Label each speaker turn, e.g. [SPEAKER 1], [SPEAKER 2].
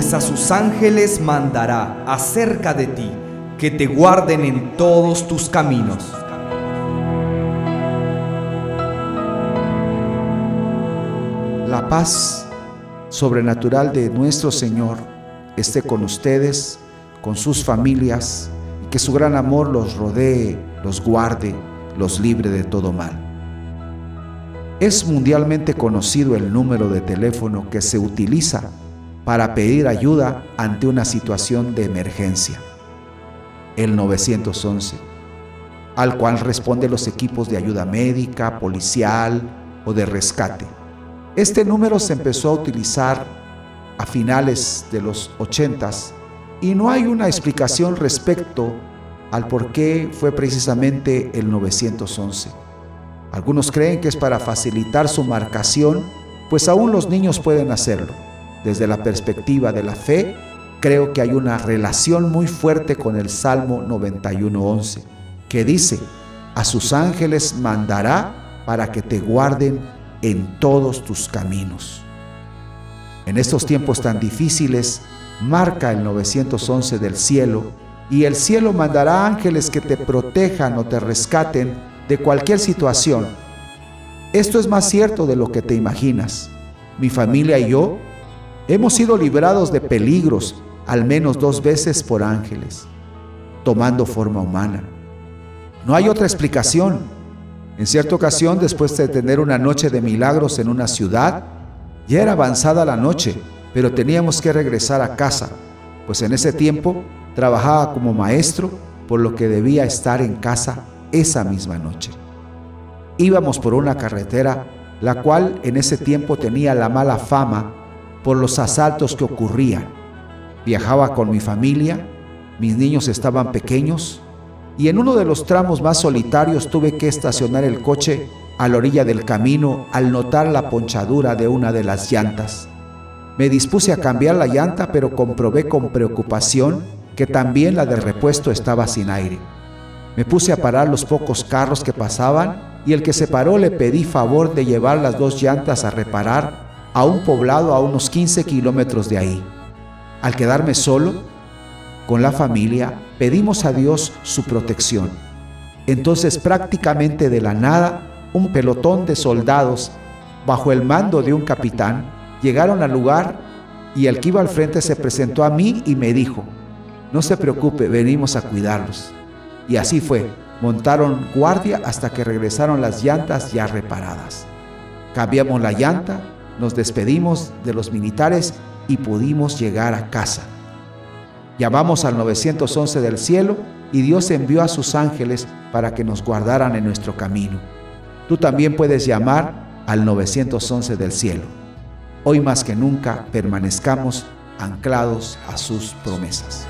[SPEAKER 1] pues a sus ángeles mandará acerca de ti, que te guarden en todos tus caminos.
[SPEAKER 2] La paz sobrenatural de nuestro Señor esté con ustedes, con sus familias, y que su gran amor los rodee, los guarde, los libre de todo mal. Es mundialmente conocido el número de teléfono que se utiliza para pedir ayuda ante una situación de emergencia, el 911, al cual responden los equipos de ayuda médica, policial o de rescate. Este número se empezó a utilizar a finales de los 80 y no hay una explicación respecto al por qué fue precisamente el 911. Algunos creen que es para facilitar su marcación, pues aún los niños pueden hacerlo. Desde la perspectiva de la fe, creo que hay una relación muy fuerte con el Salmo 91.11, que dice, a sus ángeles mandará para que te guarden en todos tus caminos. En estos tiempos tan difíciles, marca el 911 del cielo y el cielo mandará ángeles que te protejan o te rescaten de cualquier situación. Esto es más cierto de lo que te imaginas. Mi familia y yo hemos sido librados de peligros al menos dos veces por ángeles, tomando forma humana. No hay otra explicación. En cierta ocasión, después de tener una noche de milagros en una ciudad, ya era avanzada la noche, pero teníamos que regresar a casa, pues en ese tiempo trabajaba como maestro, por lo que debía estar en casa esa misma noche. Íbamos por una carretera, la cual en ese tiempo tenía la mala fama por los asaltos que ocurrían. Viajaba con mi familia, mis niños estaban pequeños, y en uno de los tramos más solitarios tuve que estacionar el coche a la orilla del camino al notar la ponchadura de una de las llantas. Me dispuse a cambiar la llanta, pero comprobé con preocupación que también la del repuesto estaba sin aire. Me puse a parar los pocos carros que pasaban y el que se paró le pedí favor de llevar las dos llantas a reparar a un poblado a unos 15 kilómetros de ahí. Al quedarme solo, con la familia, pedimos a Dios su protección. Entonces prácticamente de la nada, un pelotón de soldados, bajo el mando de un capitán, llegaron al lugar y el que iba al frente se presentó a mí y me dijo, no se preocupe, venimos a cuidarlos. Y así fue, montaron guardia hasta que regresaron las llantas ya reparadas. Cambiamos la llanta, nos despedimos de los militares y pudimos llegar a casa. Llamamos al 911 del cielo y Dios envió a sus ángeles para que nos guardaran en nuestro camino. Tú también puedes llamar al 911 del cielo. Hoy más que nunca permanezcamos anclados a sus promesas.